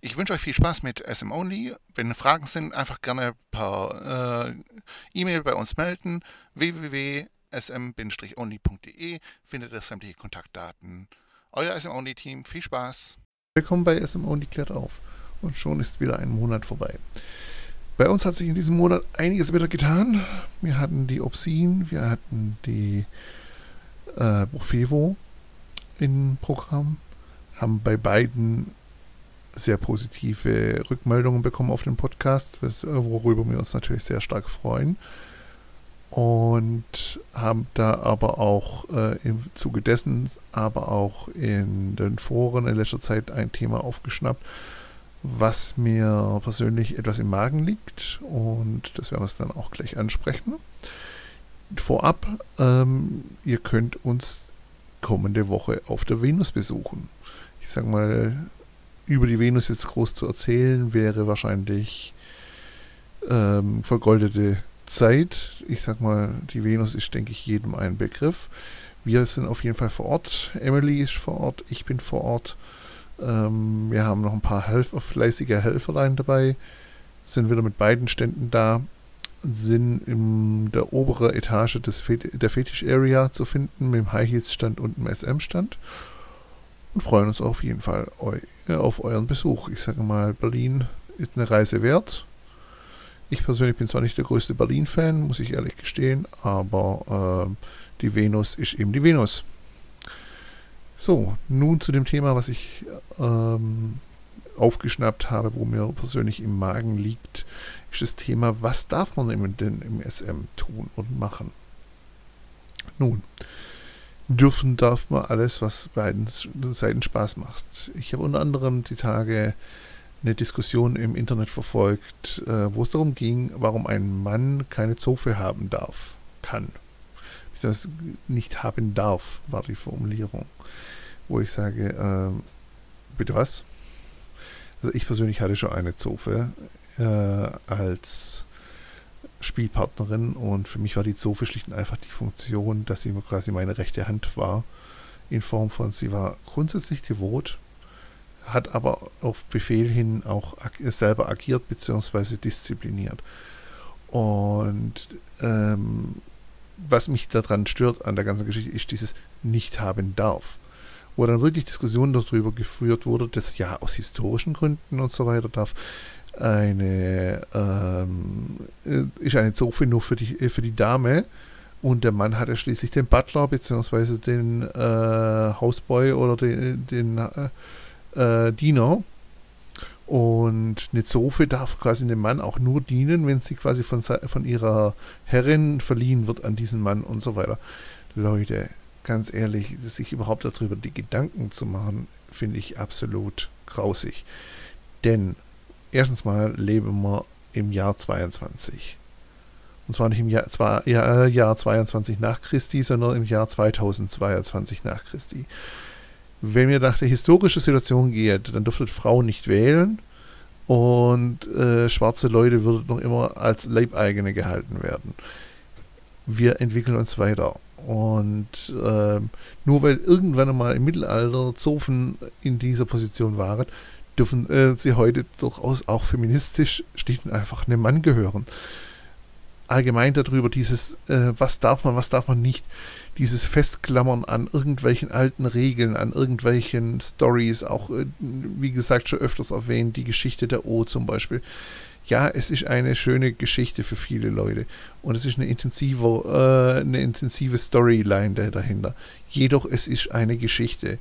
Ich wünsche euch viel Spaß mit SM Only. Wenn Fragen sind, einfach gerne per äh, E-Mail bei uns melden. www.sm-only.de findet ihr sämtliche Kontaktdaten. Euer SM Only Team, viel Spaß. Willkommen bei SM Only klärt auf. Und schon ist wieder ein Monat vorbei. Bei uns hat sich in diesem Monat einiges wieder getan. Wir hatten die Obscene, wir hatten die äh, Bufevo im Programm, haben bei beiden sehr positive Rückmeldungen bekommen auf den Podcast, worüber wir uns natürlich sehr stark freuen. Und haben da aber auch äh, im Zuge dessen, aber auch in den Foren in letzter Zeit ein Thema aufgeschnappt, was mir persönlich etwas im Magen liegt. Und das werden wir dann auch gleich ansprechen. Vorab, ähm, ihr könnt uns kommende Woche auf der Venus besuchen. Ich sage mal, über die Venus jetzt groß zu erzählen, wäre wahrscheinlich ähm, vergoldete Zeit. Ich sag mal, die Venus ist, denke ich, jedem ein Begriff. Wir sind auf jeden Fall vor Ort. Emily ist vor Ort, ich bin vor Ort. Ähm, wir haben noch ein paar Helfer, fleißige Helferlein dabei. Sind wieder mit beiden Ständen da. Sind in der oberen Etage des Fet der Fetish Area zu finden, mit dem High Heels Stand und dem SM Stand. Und freuen uns auf jeden Fall eu auf euren Besuch. Ich sage mal, Berlin ist eine Reise wert. Ich persönlich bin zwar nicht der größte Berlin-Fan, muss ich ehrlich gestehen, aber äh, die Venus ist eben die Venus. So, nun zu dem Thema, was ich ähm, aufgeschnappt habe, wo mir persönlich im Magen liegt, ist das Thema, was darf man denn im SM tun und machen? Nun, dürfen darf man alles, was beiden Seiten Spaß macht. Ich habe unter anderem die Tage eine Diskussion im Internet verfolgt, äh, wo es darum ging, warum ein Mann keine Zofe haben darf, kann. Das nicht haben darf, war die Formulierung. Wo ich sage, äh, bitte was? Also ich persönlich hatte schon eine Zofe äh, als Spielpartnerin und für mich war die Zofe schlicht und einfach die Funktion, dass sie quasi meine rechte Hand war. In Form von, sie war grundsätzlich devot, hat aber auf Befehl hin auch selber agiert bzw. diszipliniert. Und ähm, was mich daran stört an der ganzen Geschichte, ist dieses nicht haben darf. Wo dann wirklich Diskussionen darüber geführt wurde, dass ja aus historischen Gründen und so weiter darf eine ähm, äh, ist eine Zofe nur für die, äh, für die Dame und der Mann hat ja schließlich den Butler bzw. den äh, Hausboy oder den, den äh, äh, Diener. Und eine Zofe darf quasi dem Mann auch nur dienen, wenn sie quasi von, von ihrer Herrin verliehen wird an diesen Mann und so weiter. Leute, ganz ehrlich, sich überhaupt darüber die Gedanken zu machen, finde ich absolut grausig. Denn erstens mal leben wir im Jahr 22. Und zwar nicht im Jahr, zwar, ja, Jahr 22 nach Christi, sondern im Jahr 2022 nach Christi. Wenn wir nach der historischen Situation geht, dann dürften Frauen nicht wählen und äh, schwarze Leute würden noch immer als Leibeigene gehalten werden. Wir entwickeln uns weiter. Und äh, nur weil irgendwann einmal im Mittelalter Zofen in dieser Position waren, dürfen äh, sie heute durchaus auch feministisch schlicht und einfach einem Mann gehören. Allgemein darüber dieses, äh, was darf man, was darf man nicht, dieses Festklammern an irgendwelchen alten Regeln, an irgendwelchen Stories, auch äh, wie gesagt schon öfters erwähnt, die Geschichte der O zum Beispiel. Ja, es ist eine schöne Geschichte für viele Leute und es ist eine intensive, äh, eine intensive Storyline dahinter. Jedoch es ist eine Geschichte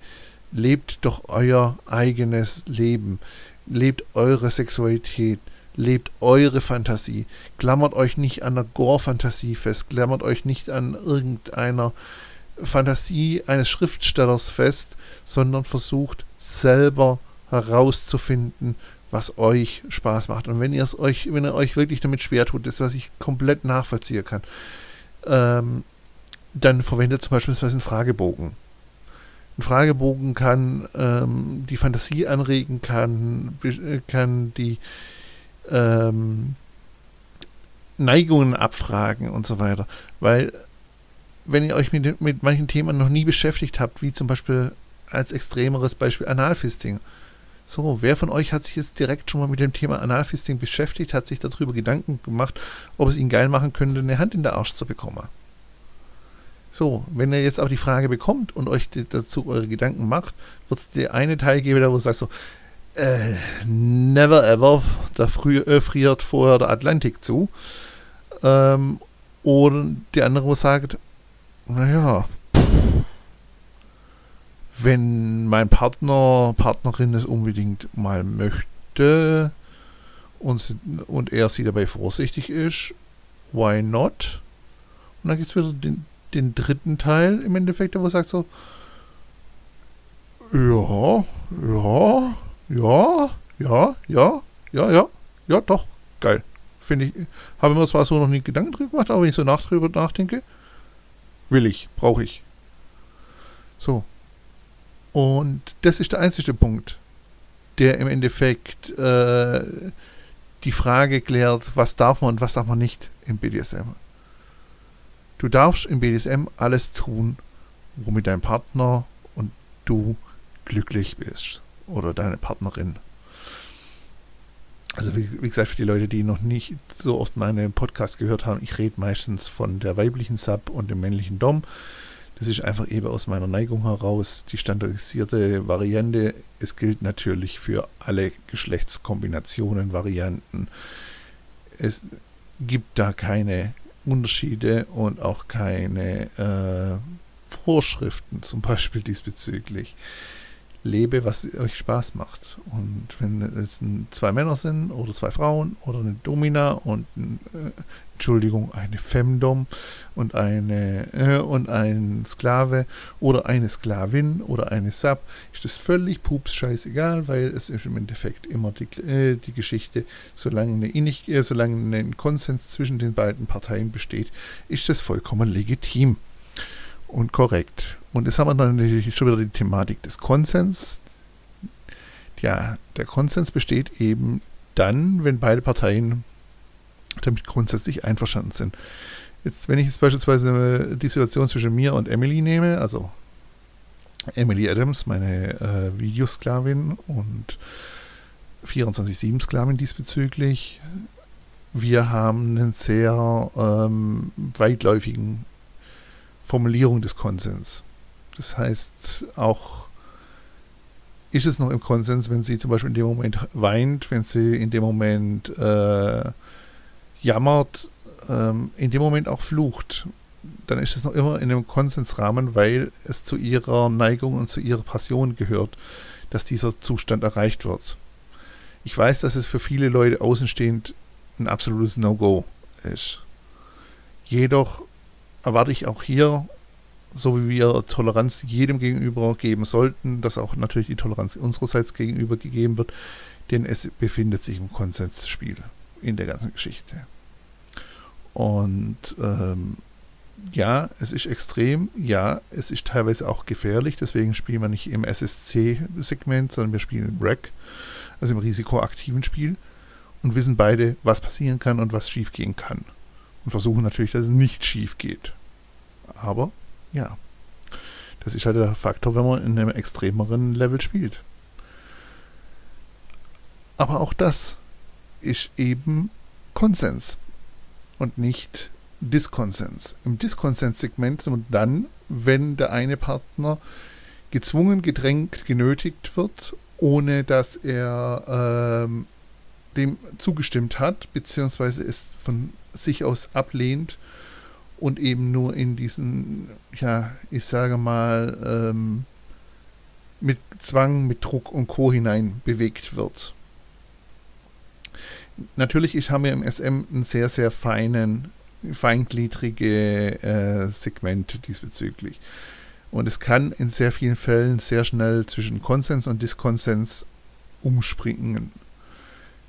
lebt doch euer eigenes Leben. Lebt eure Sexualität. Lebt eure Fantasie. Klammert euch nicht an der Gore-Fantasie fest. Klammert euch nicht an irgendeiner Fantasie eines Schriftstellers fest, sondern versucht selber herauszufinden, was euch Spaß macht. Und wenn ihr es euch, wenn ihr euch wirklich damit schwer tut, das was ich komplett nachvollziehen kann, ähm, dann verwendet zum Beispiel einen Fragebogen. Ein Fragebogen kann ähm, die Fantasie anregen, kann, kann die ähm, Neigungen abfragen und so weiter. Weil, wenn ihr euch mit, mit manchen Themen noch nie beschäftigt habt, wie zum Beispiel als extremeres Beispiel Analfisting. So, wer von euch hat sich jetzt direkt schon mal mit dem Thema Analfisting beschäftigt, hat sich darüber Gedanken gemacht, ob es ihn geil machen könnte, eine Hand in der Arsch zu bekommen? So, wenn ihr jetzt aber die Frage bekommt und euch dazu eure Gedanken macht, wird es der eine Teil geben, der wo sagt so, äh, never ever, da äh, friert vorher der Atlantik zu. Ähm, oder die andere, wo sagt, naja, wenn mein Partner, Partnerin es unbedingt mal möchte und, und er sie dabei vorsichtig ist, why not? Und dann gibt es wieder den, den dritten Teil im Endeffekt, wo sagt so, ja, ja, ja, ja, ja, ja, ja, ja, doch, geil. Finde ich, habe mir zwar so noch nie Gedanken drüber gemacht, aber wenn ich so nach drüber nachdenke, will ich, brauche ich. So. Und das ist der einzige Punkt, der im Endeffekt äh, die Frage klärt, was darf man und was darf man nicht im BDSM. Du darfst im BDSM alles tun, womit dein Partner und du glücklich bist. Oder deine Partnerin. Also wie, wie, gesagt, für die Leute, die noch nicht so oft meine Podcast gehört haben, ich rede meistens von der weiblichen Sub und dem männlichen Dom. Das ist einfach eben aus meiner Neigung heraus die standardisierte Variante. Es gilt natürlich für alle Geschlechtskombinationen, Varianten. Es gibt da keine Unterschiede und auch keine äh, Vorschriften, zum Beispiel diesbezüglich. Lebe, was euch Spaß macht. Und wenn es zwei Männer sind oder zwei Frauen oder eine Domina und äh, Entschuldigung, eine Femdom und eine äh, und ein Sklave oder eine Sklavin oder eine Sub, ist das völlig pups scheißegal, weil es ist im Endeffekt immer die, äh, die Geschichte, solange, eine Innig äh, solange ein Konsens zwischen den beiden Parteien besteht, ist das vollkommen legitim und korrekt. Und jetzt haben wir dann natürlich schon wieder die Thematik des Konsens. Ja, der Konsens besteht eben dann, wenn beide Parteien damit grundsätzlich einverstanden sind. Jetzt, wenn ich jetzt beispielsweise die Situation zwischen mir und Emily nehme, also Emily Adams, meine äh, Videosklavin und 24-7-Sklavin diesbezüglich, wir haben einen sehr ähm, weitläufigen Formulierung des Konsens. Das heißt, auch ist es noch im Konsens, wenn sie zum Beispiel in dem Moment weint, wenn sie in dem Moment äh, jammert, ähm, in dem Moment auch flucht, dann ist es noch immer in einem Konsensrahmen, weil es zu ihrer Neigung und zu ihrer Passion gehört, dass dieser Zustand erreicht wird. Ich weiß, dass es für viele Leute außenstehend ein absolutes No-Go ist. Jedoch erwarte ich auch hier, so wie wir Toleranz jedem gegenüber geben sollten, dass auch natürlich die Toleranz unsererseits gegenüber gegeben wird, denn es befindet sich im Konsensspiel in der ganzen Geschichte. Und ähm, ja, es ist extrem, ja, es ist teilweise auch gefährlich, deswegen spielen wir nicht im SSC-Segment, sondern wir spielen im REC, also im risikoaktiven Spiel und wissen beide, was passieren kann und was schiefgehen kann. Und versuchen natürlich, dass es nicht schief geht. Aber ja, das ist halt der Faktor, wenn man in einem extremeren Level spielt. Aber auch das ist eben Konsens und nicht Diskonsens. Im Diskonsens-Segment sind wir dann, wenn der eine Partner gezwungen, gedrängt, genötigt wird, ohne dass er ähm, dem zugestimmt hat, beziehungsweise es von sich aus ablehnt und eben nur in diesen, ja, ich sage mal, ähm, mit Zwang, mit Druck und Co. hinein bewegt wird. Natürlich ich habe im SM ein sehr, sehr feinen, feingliedrige äh, Segment diesbezüglich. Und es kann in sehr vielen Fällen sehr schnell zwischen Konsens und Diskonsens umspringen.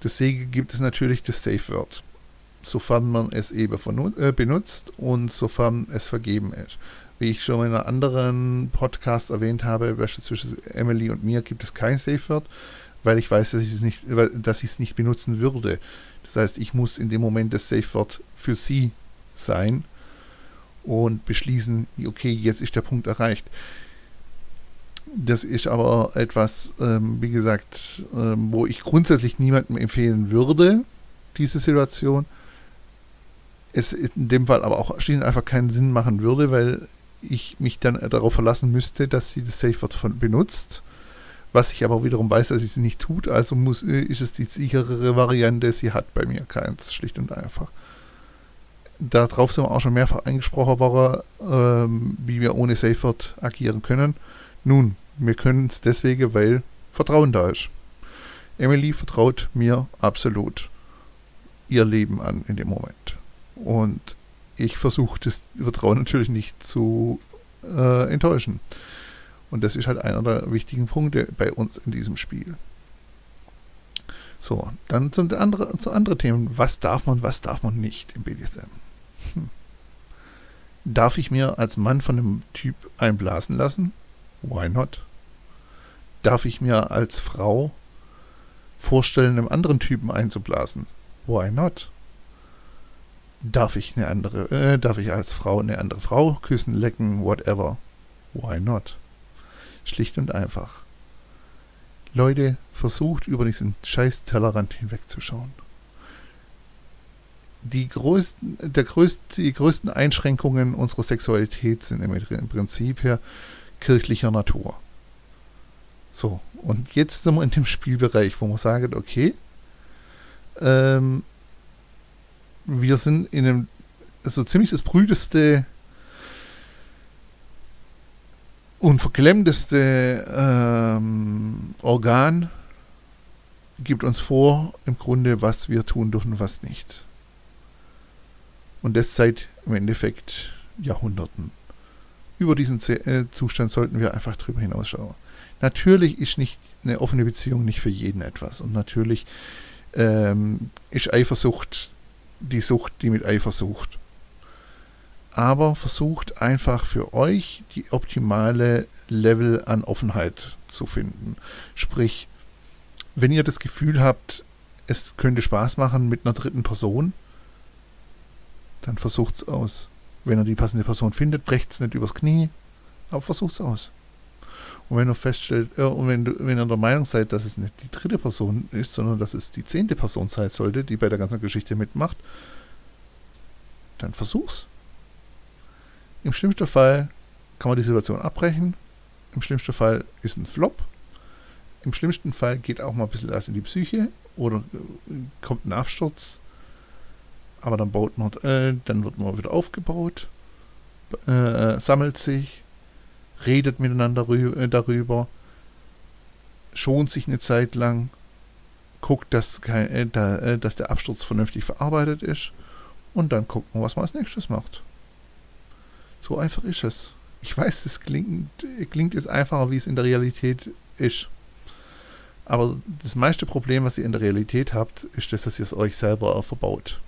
Deswegen gibt es natürlich das Safe Word. Sofern man es eben äh, benutzt und sofern es vergeben ist. Wie ich schon in einem anderen Podcast erwähnt habe, zwischen Emily und mir gibt es kein Safe Word, weil ich weiß, dass ich es nicht, dass ich es nicht benutzen würde. Das heißt, ich muss in dem Moment das Safe Word für sie sein und beschließen, okay, jetzt ist der Punkt erreicht. Das ist aber etwas, ähm, wie gesagt, ähm, wo ich grundsätzlich niemandem empfehlen würde, diese Situation. Es in dem Fall aber auch schließlich einfach keinen Sinn machen würde, weil ich mich dann darauf verlassen müsste, dass sie das Safe Word benutzt. Was ich aber wiederum weiß, dass sie es nicht tut, also muss, äh, ist es die sicherere Variante. Sie hat bei mir keins, schlicht und einfach. Darauf sind wir auch schon mehrfach eingesprochen worden, ähm, wie wir ohne Safe Word agieren können. Nun, wir können es deswegen, weil Vertrauen da ist. Emily vertraut mir absolut ihr Leben an in dem Moment. Und ich versuche das Vertrauen natürlich nicht zu äh, enttäuschen. Und das ist halt einer der wichtigen Punkte bei uns in diesem Spiel. So, dann zu, andere, zu anderen Themen. Was darf man, was darf man nicht im BDSM? Hm. Darf ich mir als Mann von einem Typ einblasen lassen? Why not? Darf ich mir als Frau vorstellen, einem anderen Typen einzublasen? Why not? Darf ich eine andere, äh, darf ich als Frau eine andere Frau küssen, lecken, whatever? Why not? Schlicht und einfach. Leute, versucht über diesen scheiß Tellerrand hinwegzuschauen. Die größten, der größte, die größten Einschränkungen unserer Sexualität sind im Prinzip her kirchlicher Natur. So, und jetzt sind wir in dem Spielbereich, wo man sagt, okay, ähm, wir sind in einem so ziemlich das brüdeste und verklemmteste ähm, Organ gibt uns vor, im Grunde, was wir tun dürfen und was nicht. Und das seit im Endeffekt Jahrhunderten. Über diesen äh, Zustand sollten wir einfach drüber hinausschauen. Natürlich ist nicht eine offene Beziehung nicht für jeden etwas. Und natürlich ähm, ist Eifersucht die Sucht, die mit Eifersucht aber versucht einfach für euch die optimale Level an Offenheit zu finden. Sprich, wenn ihr das Gefühl habt, es könnte Spaß machen mit einer dritten Person, dann versucht es aus. Wenn ihr die passende Person findet, brecht es nicht übers Knie, aber versucht es aus. Und wenn ihr feststellt, äh, und wenn, wenn ihr der Meinung seid, dass es nicht die dritte Person ist, sondern dass es die zehnte Person sein sollte, die bei der ganzen Geschichte mitmacht, dann versuch's. Im schlimmsten Fall kann man die Situation abbrechen. Im schlimmsten Fall ist ein Flop. Im schlimmsten Fall geht auch mal ein bisschen was in die Psyche oder äh, kommt ein Absturz. Aber dann baut man, äh, dann wird man wieder aufgebaut, äh, sammelt sich, redet miteinander äh, darüber, schont sich eine Zeit lang, guckt, dass, kein, äh, äh, dass der Absturz vernünftig verarbeitet ist und dann guckt man, was man als nächstes macht. So einfach ist es. Ich weiß, das klingt, klingt jetzt einfacher, wie es in der Realität ist. Aber das meiste Problem, was ihr in der Realität habt, ist das, dass ihr es euch selber verbaut.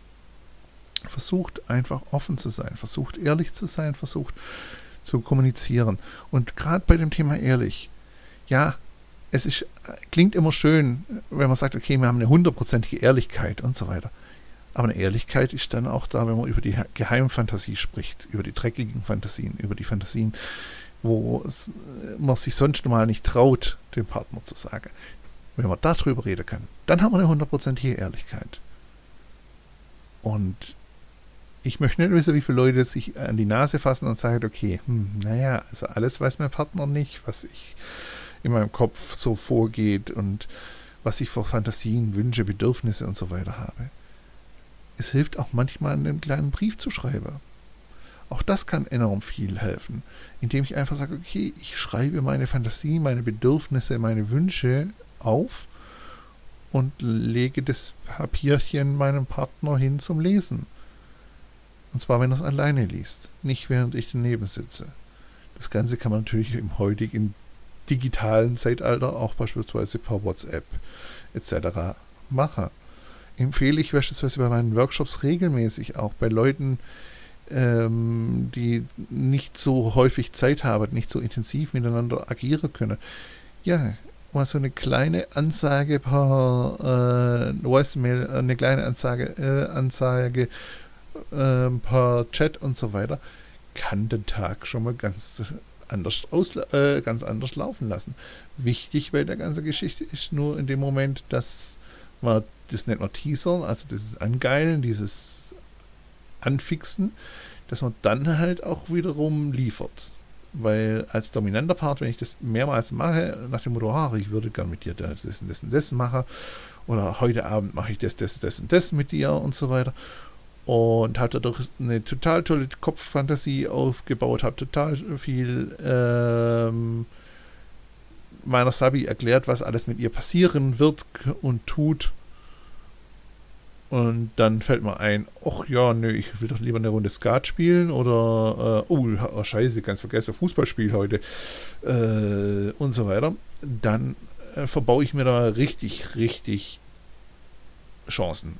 Versucht einfach offen zu sein, versucht ehrlich zu sein, versucht zu kommunizieren. Und gerade bei dem Thema ehrlich, ja, es ist, klingt immer schön, wenn man sagt, okay, wir haben eine hundertprozentige Ehrlichkeit und so weiter. Aber eine Ehrlichkeit ist dann auch da, wenn man über die Geheimfantasie spricht, über die dreckigen Fantasien, über die Fantasien, wo es, man sich sonst mal nicht traut, dem Partner zu sagen. Wenn man darüber reden kann, dann haben wir eine hundertprozentige Ehrlichkeit. Und ich möchte nicht wissen, wie viele Leute sich an die Nase fassen und sagen, okay, hm, naja, also alles weiß mein Partner nicht, was ich in meinem Kopf so vorgeht und was ich für Fantasien, Wünsche, Bedürfnisse und so weiter habe es hilft auch manchmal, einen kleinen Brief zu schreiben. Auch das kann enorm viel helfen, indem ich einfach sage, okay, ich schreibe meine Fantasie, meine Bedürfnisse, meine Wünsche auf und lege das Papierchen meinem Partner hin zum Lesen. Und zwar, wenn er es alleine liest, nicht während ich daneben sitze. Das Ganze kann man natürlich im heutigen digitalen Zeitalter auch beispielsweise per WhatsApp etc. machen empfehle ich beispielsweise bei meinen Workshops regelmäßig auch bei Leuten, ähm, die nicht so häufig Zeit haben, nicht so intensiv miteinander agieren können. Ja, mal so eine kleine Ansage per äh, Voicemail, eine kleine Ansage, äh, Ansage äh, per Chat und so weiter, kann den Tag schon mal ganz anders, ausla äh, ganz anders laufen lassen. Wichtig bei der ganzen Geschichte ist nur in dem Moment, dass man das nicht nur teasern, also dieses Angeilen, dieses Anfixen, dass man dann halt auch wiederum liefert. Weil als dominanter Part, wenn ich das mehrmals mache, nach dem Motto, ach, ich würde gern mit dir das und das und das machen, oder heute Abend mache ich das, das, das und das mit dir und so weiter. Und habe dadurch eine total tolle Kopffantasie aufgebaut, habe total viel ähm, meiner Sabi erklärt, was alles mit ihr passieren wird und tut. Und dann fällt mir ein, ach ja, nö, ich will doch lieber eine Runde Skat spielen oder, äh, oh, oh, scheiße, ganz vergessen, Fußballspiel heute äh, und so weiter. Dann äh, verbaue ich mir da richtig, richtig Chancen.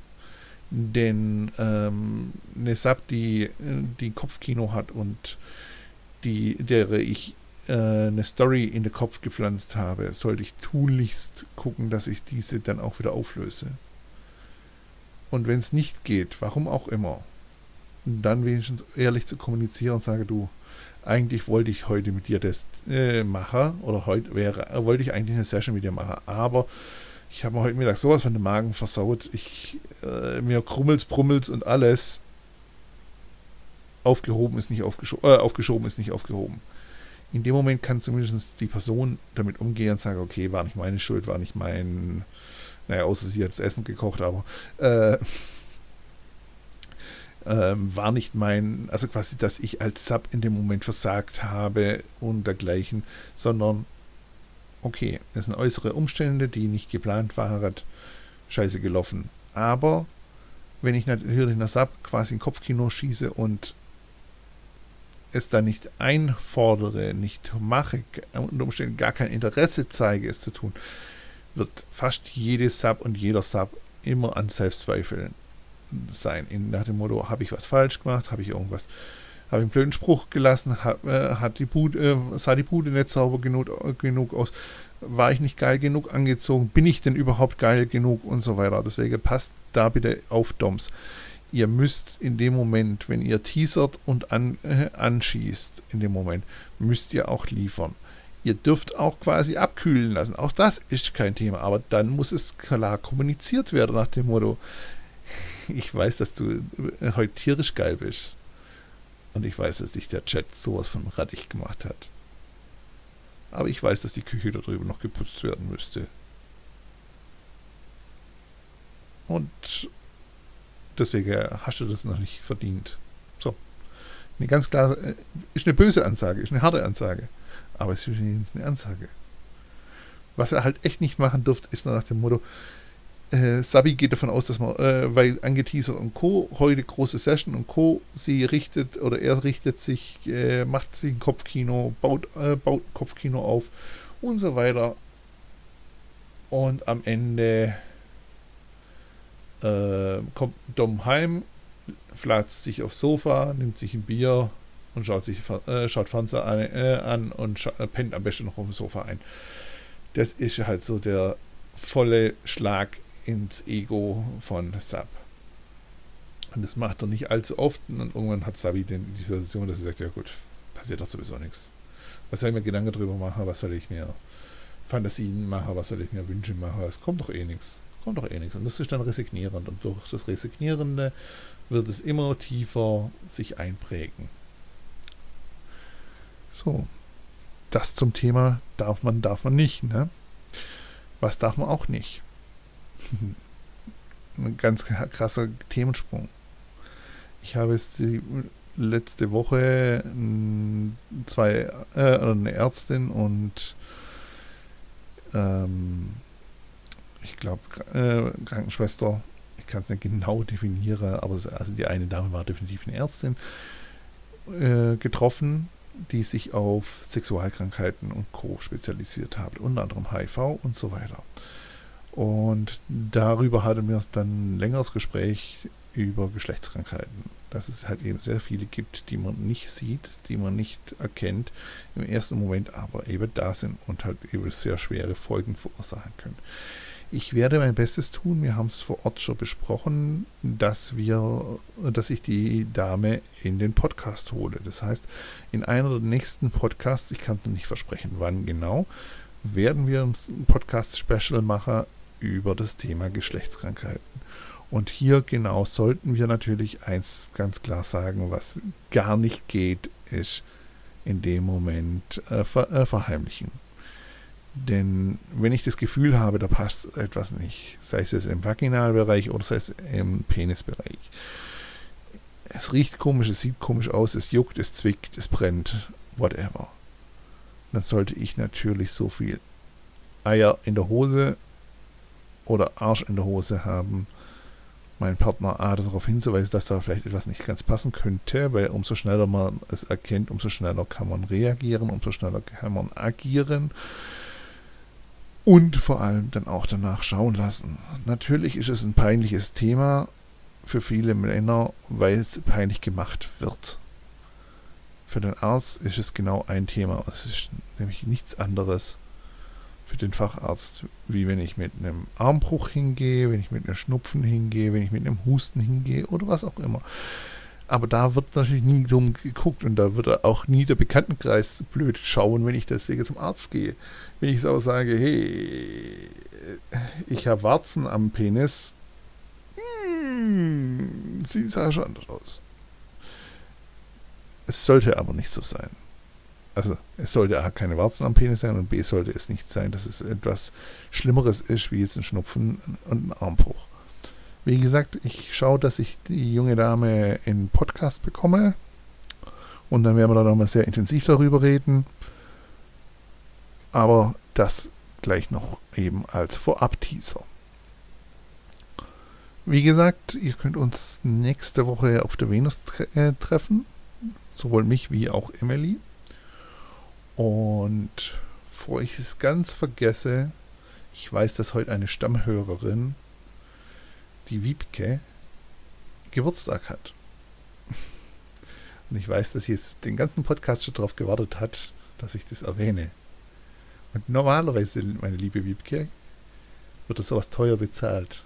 Denn ähm, eine Sub, die, die Kopfkino hat und die, der ich äh, eine Story in den Kopf gepflanzt habe, sollte ich tunlichst gucken, dass ich diese dann auch wieder auflöse. Und wenn es nicht geht, warum auch immer, dann wenigstens ehrlich zu kommunizieren und sage, du, eigentlich wollte ich heute mit dir das äh, machen oder heute wäre, äh, wollte ich eigentlich eine Session mit dir machen, aber ich habe mir heute Mittag sowas von dem Magen versaut. Ich, äh, mir krummels, brummels und alles. Aufgehoben ist nicht aufgeschoben, äh, aufgeschoben ist nicht aufgehoben. In dem Moment kann zumindest die Person damit umgehen und sagen, okay, war nicht meine Schuld, war nicht mein, naja, außer sie hat das Essen gekocht, aber äh, ähm, war nicht mein, also quasi, dass ich als Sub in dem Moment versagt habe und dergleichen, sondern okay, das sind äußere Umstände, die nicht geplant waren, scheiße gelaufen. Aber wenn ich natürlich nach Sub quasi ein Kopfkino schieße und es dann nicht einfordere, nicht mache, unter Umständen gar kein Interesse zeige, es zu tun, wird fast jede Sub und jeder Sub immer an Selbstzweifeln sein. In, nach dem Motto, habe ich was falsch gemacht, habe ich irgendwas, habe ich einen blöden Spruch gelassen, hab, äh, hat die Bude, äh, sah die Bude nicht sauber genug, äh, genug aus, war ich nicht geil genug angezogen, bin ich denn überhaupt geil genug und so weiter. Deswegen passt da bitte auf Doms. Ihr müsst in dem Moment, wenn ihr teasert und an, äh, anschießt, in dem Moment, müsst ihr auch liefern. Ihr dürft auch quasi abkühlen lassen. Auch das ist kein Thema. Aber dann muss es klar kommuniziert werden nach dem Motto, ich weiß, dass du heute tierisch geil bist. Und ich weiß, dass dich der Chat sowas von rattig gemacht hat. Aber ich weiß, dass die Küche da drüben noch geputzt werden müsste. Und deswegen hast du das noch nicht verdient. So. Eine ganz klare, äh, ist eine böse Ansage, ist eine harte Ansage. Aber es ist übrigens eine Ansage. Was er halt echt nicht machen durfte, ist nach dem Motto, äh, Sabi geht davon aus, dass man, äh, weil angeteasert und Co., heute große Session und Co., sie richtet oder er richtet sich, äh, macht sich ein Kopfkino, baut, äh, baut ein Kopfkino auf und so weiter. Und am Ende äh, kommt Dom heim, flatzt sich aufs Sofa, nimmt sich ein Bier und schaut sich äh, schaut Fernseher an, äh, an und pennt am besten noch auf dem Sofa ein. Das ist halt so der volle Schlag ins Ego von Sub. Und das macht er nicht allzu oft. Und irgendwann hat Sabi den, die Situation, dass er sagt, ja gut, passiert doch sowieso nichts. Was soll ich mir Gedanken drüber machen? Was soll ich mir Fantasien machen? Was soll ich mir Wünsche machen? Es kommt doch eh nichts. Kommt doch eh nichts. Und das ist dann resignierend. Und durch das Resignierende wird es immer tiefer sich einprägen. So, das zum Thema darf man, darf man nicht. Ne? Was darf man auch nicht? Ein ganz krasser Themensprung. Ich habe es die letzte Woche zwei, äh, eine Ärztin und ähm, ich glaube äh, Krankenschwester, ich kann es nicht genau definieren, aber also die eine Dame war definitiv eine Ärztin, äh, getroffen, die sich auf Sexualkrankheiten und Co. spezialisiert haben, unter anderem HIV und so weiter. Und darüber hatten wir dann ein längeres Gespräch über Geschlechtskrankheiten. Dass es halt eben sehr viele gibt, die man nicht sieht, die man nicht erkennt, im ersten Moment aber eben da sind und halt eben sehr schwere Folgen verursachen können. Ich werde mein Bestes tun. Wir haben es vor Ort schon besprochen, dass wir, dass ich die Dame in den Podcast hole. Das heißt, in einer der nächsten Podcasts, ich kann es nicht versprechen, wann genau, werden wir ein Podcast-Special machen über das Thema Geschlechtskrankheiten. Und hier genau sollten wir natürlich eins ganz klar sagen, was gar nicht geht, ist in dem Moment äh, ver äh, verheimlichen. Denn wenn ich das Gefühl habe, da passt etwas nicht, sei es im Vaginalbereich oder sei es im Penisbereich, es riecht komisch, es sieht komisch aus, es juckt, es zwickt, es brennt, whatever, dann sollte ich natürlich so viel Eier in der Hose oder Arsch in der Hose haben, meinen Partner A darauf hinzuweisen, dass da vielleicht etwas nicht ganz passen könnte, weil umso schneller man es erkennt, umso schneller kann man reagieren, umso schneller kann man agieren und vor allem dann auch danach schauen lassen. Natürlich ist es ein peinliches Thema für viele Männer, weil es peinlich gemacht wird. Für den Arzt ist es genau ein Thema. Es ist nämlich nichts anderes für den Facharzt, wie wenn ich mit einem Armbruch hingehe, wenn ich mit einem Schnupfen hingehe, wenn ich mit einem Husten hingehe oder was auch immer. Aber da wird natürlich nie drum geguckt und da wird auch nie der Bekanntenkreis blöd schauen, wenn ich deswegen zum Arzt gehe. Wenn ich aber sage, hey, ich habe Warzen am Penis, hm, sieht es ja schon anders aus. Es sollte aber nicht so sein. Also es sollte A keine Warzen am Penis sein und B sollte es nicht sein, dass es etwas Schlimmeres ist, wie jetzt ein Schnupfen und ein Armbruch. Wie gesagt, ich schaue, dass ich die junge Dame in Podcast bekomme. Und dann werden wir da nochmal sehr intensiv darüber reden. Aber das gleich noch eben als Vorab-Teaser. Wie gesagt, ihr könnt uns nächste Woche auf der Venus tre äh, treffen. Sowohl mich wie auch Emily. Und bevor ich es ganz vergesse, ich weiß, dass heute eine Stammhörerin die Wiebke Geburtstag hat. Und ich weiß, dass sie jetzt den ganzen Podcast schon darauf gewartet hat, dass ich das erwähne. Und normalerweise, meine liebe Wiebke, wird das sowas teuer bezahlt.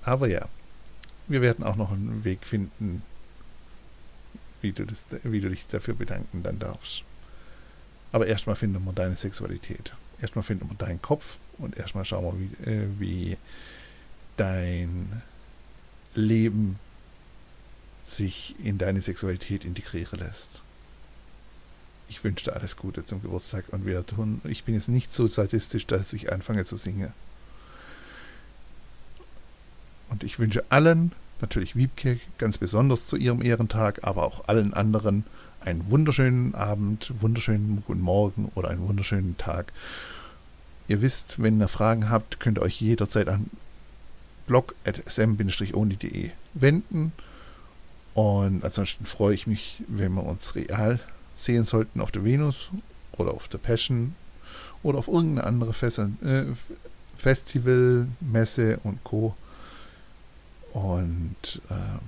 Aber ja, wir werden auch noch einen Weg finden, wie du, das, wie du dich dafür bedanken dann darfst. Aber erstmal finden wir deine Sexualität. Erstmal finden wir deinen Kopf und erstmal schauen wir, wie, äh, wie dein Leben sich in deine Sexualität integrieren lässt. Ich wünsche dir alles Gute zum Geburtstag und wir tun. Ich bin jetzt nicht so sadistisch, dass ich anfange zu singen. Und ich wünsche allen, natürlich Wiebke ganz besonders zu ihrem Ehrentag, aber auch allen anderen einen wunderschönen Abend, wunderschönen guten Morgen oder einen wunderschönen Tag. Ihr wisst, wenn ihr Fragen habt, könnt ihr euch jederzeit an blog.sm-only.de wenden. Und ansonsten freue ich mich, wenn wir uns real sehen sollten auf der Venus oder auf der Passion oder auf irgendeine andere äh, Festival, Messe und Co. Und ähm,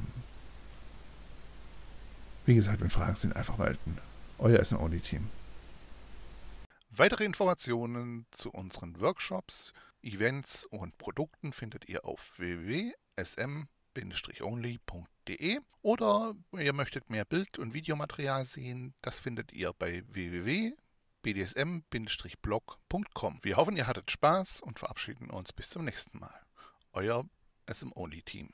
wie gesagt, wenn Fragen sind, einfach melden. Euer SM-Only-Team. Weitere Informationen zu unseren Workshops, Events und Produkten findet ihr auf www.sm-only.de oder ihr möchtet mehr Bild- und Videomaterial sehen, das findet ihr bei www.bdsm-blog.com. Wir hoffen, ihr hattet Spaß und verabschieden uns bis zum nächsten Mal. Euer SM Only Team.